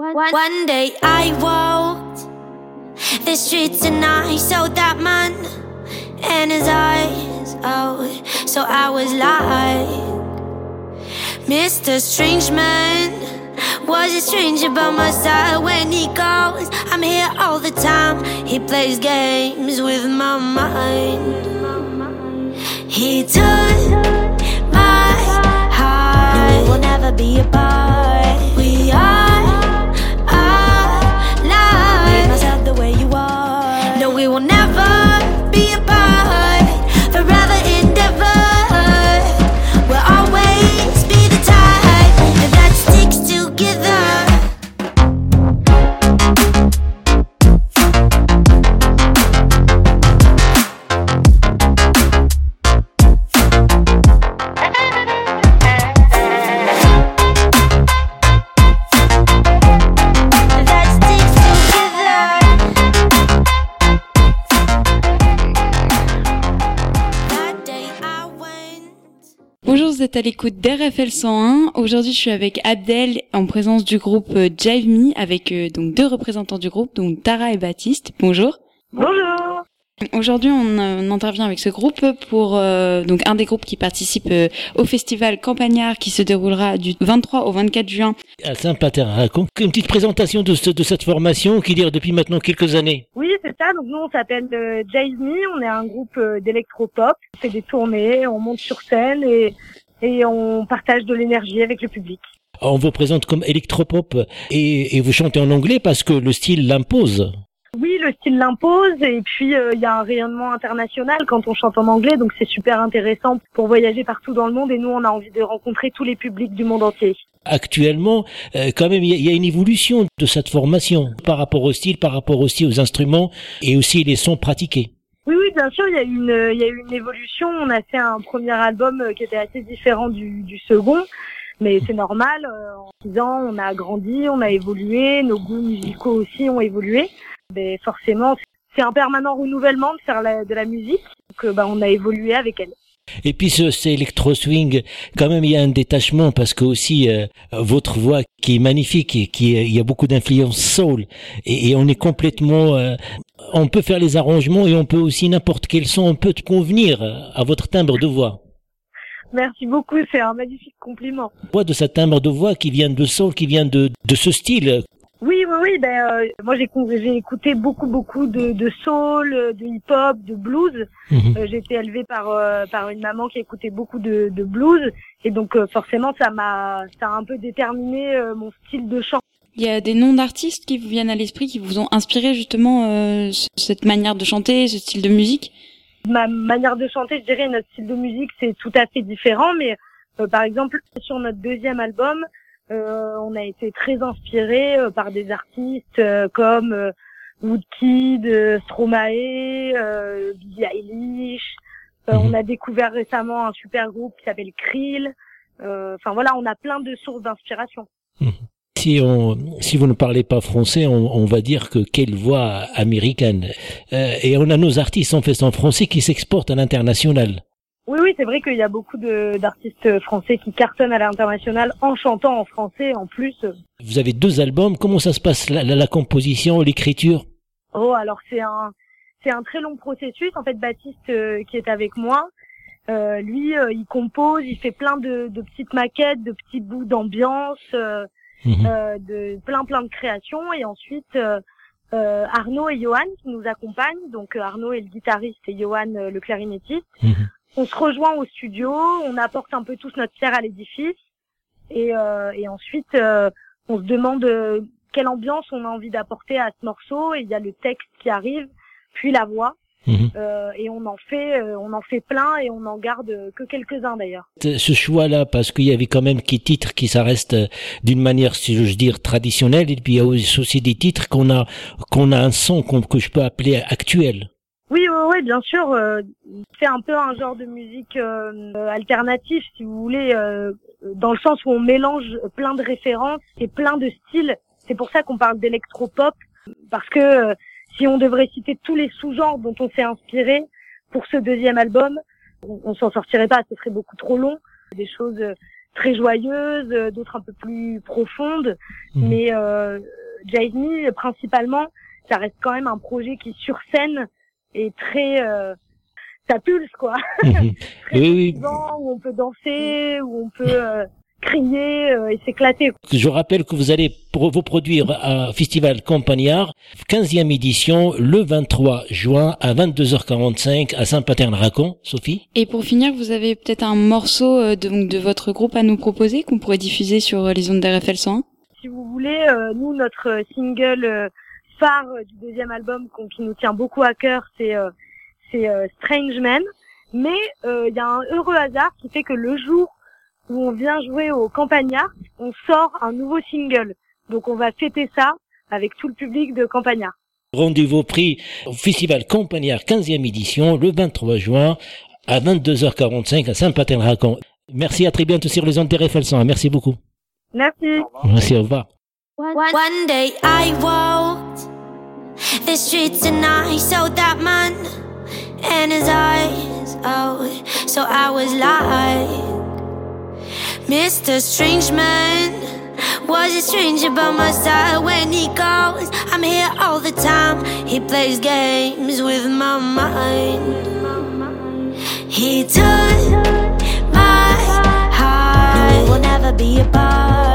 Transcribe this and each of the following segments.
One day I walked the streets and I saw that man and his eyes. Oh, so I was like, Mr. Strange Man was a stranger by my side when he goes. I'm here all the time. He plays games with my mind. He took my heart. No, we'll never be apart. We are. Êtes à l'écoute d'RFL 101. Aujourd'hui, je suis avec Abdel en présence du groupe euh, Jive Me avec euh, donc deux représentants du groupe, donc Tara et Baptiste. Bonjour. Bonjour. Aujourd'hui, on, euh, on intervient avec ce groupe pour euh, donc un des groupes qui participe euh, au festival Campagnard qui se déroulera du 23 au 24 juin. à Saint-Pater. Raconte une petite présentation de, ce- de cette formation qui dure depuis maintenant quelques années. Oui, c'est ça. Donc nous, on s'appelle euh, Jive Me. On est un groupe euh, d'électropop. On fait des tournées, on monte sur scène et, et on partage de l'énergie avec le public. On vous présente comme électropop et, et vous chantez en anglais parce que le style l'impose. Oui, le style l'impose et puis euh, il y a un rayonnement international quand on chante en anglais, donc c'est super intéressant pour voyager partout dans le monde et nous, on a envie de rencontrer tous les publics du monde entier. Actuellement, euh, quand même, il y, y a une évolution de cette formation par rapport au style, par rapport aussi aux instruments et aussi les sons pratiqués. Oui, oui, bien sûr, il y a eu une, il y a une évolution. On a fait un premier album euh, qui était assez différent du, second, mais c'est normal. euh, En six ans, on a grandi, on a évolué, nos goûts musicaux aussi ont évolué. Mais forcément, c'est un permanent renouvellement de faire de la musique. Donc, euh, bah, on a évolué avec elle. Et puis ce, ce électro swing, quand même, il y a un détachement parce que aussi euh, votre voix qui est magnifique et qui il y a beaucoup d'influence soul et, et on est complètement, euh, on peut faire les arrangements et on peut aussi n'importe quel son, on peut convenir à votre timbre de voix. Merci beaucoup, c'est un magnifique compliment. Voix de cette timbre de voix qui vient de soul, qui vient de, de ce style. Oui, oui, oui. Ben, euh, moi, j'ai j'ai écouté beaucoup, beaucoup de, de soul, euh, de hip-hop, de blues. Euh, j'ai été élevée par euh, par une maman qui écoutait beaucoup de, de blues et donc euh, forcément ça m'a ça a un peu déterminé euh, mon style de chant. Il y a des noms d'artistes qui vous viennent à l'esprit, qui vous ont inspiré justement euh, cette manière de chanter, ce style de musique? Ma manière de chanter, je dirais notre style de musique c'est tout à fait différent, mais euh, par exemple sur notre deuxième album, euh, on a été très inspiré euh, par des artistes euh, comme euh, Woodkid, euh, Stromae, euh, Billie Eilish. Euh, Mhm. On a découvert récemment un super groupe qui s'appelle Krill. Euh, Enfin voilà, on a plein de sources d'inspiration. Si on, si vous ne parlez pas français, on, on va dire que quelle voix américaine. Euh, et on a nos artistes en fait en français qui s'exportent à l'international. Oui, oui, c'est vrai qu'il y a beaucoup d'artistes français qui cartonnent à l'international en chantant en français en plus. Vous avez deux albums. Comment ça se passe la, la- la composition, l'écriture? Oh, alors c'est un c'est un très long processus. En fait, Baptiste euh, qui est avec moi, euh, lui, euh, il compose, il fait plein de, de petites maquettes, de petits bouts d'ambiance, euh, Mhm. euh, de plein plein de créations. Et ensuite, Arnaud et Johan qui nous accompagnent. Donc Arnaud est le guitariste et Johan le clarinettiste. Mhm. On se rejoint au studio, on apporte un peu tous notre pierre à l'édifice. Et, euh, et ensuite, euh, on se demande euh, quelle ambiance on a envie d'apporter à ce morceau. Et il y a le texte qui arrive, puis la voix. Mhm. Euh, et on en fait, euh, on en fait plein et on en garde que quelques-uns d'ailleurs. Ce choix-là, parce qu'il y avait quand même des titres qui ça reste euh, d'une manière, si je veux dire, traditionnelle, et puis il y a aussi des titres qu'on a, qu'on a un son qu'on- que je peux appeler actuel. Oui, oui, oui, bien sûr. Euh, c'est un peu un genre de musique euh, alternative, si vous voulez, euh, dans le sens où on mélange plein de références et plein de styles. C'est pour ça qu'on parle d'électropop, parce que euh, si on devrait citer tous les sous-genres dont on s'est inspiré pour ce deuxième album, on, on s'en sortirait pas, ce serait beaucoup trop long. Des choses euh, très joyeuses, euh, d'autres un peu plus profondes. Mhm. Mais euh, Me, principalement, ça reste quand même un projet qui sur scène est très euh, ça pulse quoi. Très Oui, oui. où on peut danser, où on peut euh, crier euh, et s'éclater. Je rappelle que vous allez pour vous produire à Festival Campagnard, 15e édition, le 23 juin à 22h45 à Saint-Paterne-Racon. Sophie? Et pour finir, vous avez peut-être un morceau euh, de, donc, de votre groupe à nous proposer qu'on pourrait diffuser sur euh, les ondes d'RFL 101 Si vous voulez, euh, nous notre single euh, phare euh, du deuxième album qui nous tient beaucoup à cœur, c'est euh, c'est euh, Strange Man. Mais euh, il y a un heureux hasard qui fait que le jour où on vient jouer au Campagnard, on sort un nouveau single. Donc on va fêter ça avec tout le public de Campagnard. Rendez-vous pris au Festival Campagnard 15e édition, le 23 juin à 22h45 à Saint-Paterne-Racon. Merci, à très bientôt sur les ondes d'RFL 101. Merci beaucoup. Merci. Merci, au revoir. One day I walked the streets and I saw that man and his eyes. Oh, so I was like, Mr. Strange Man was a stranger by my side when he goes. I'm here all the time. He plays games with my mind. He took my heart. We'll never be apart.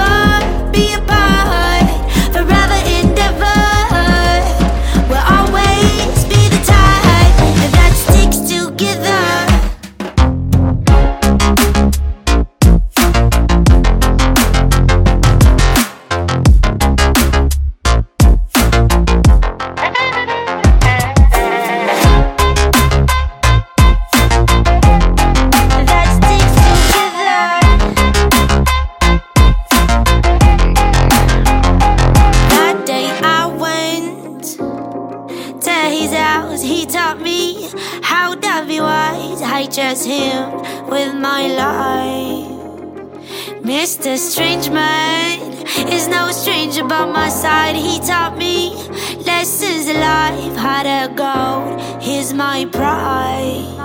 Never be apart. His house. He taught me how to be wise. I trust him with my life. Mr. Strange Man is no stranger by my side. He taught me lessons of life, how to go. Here's my pride.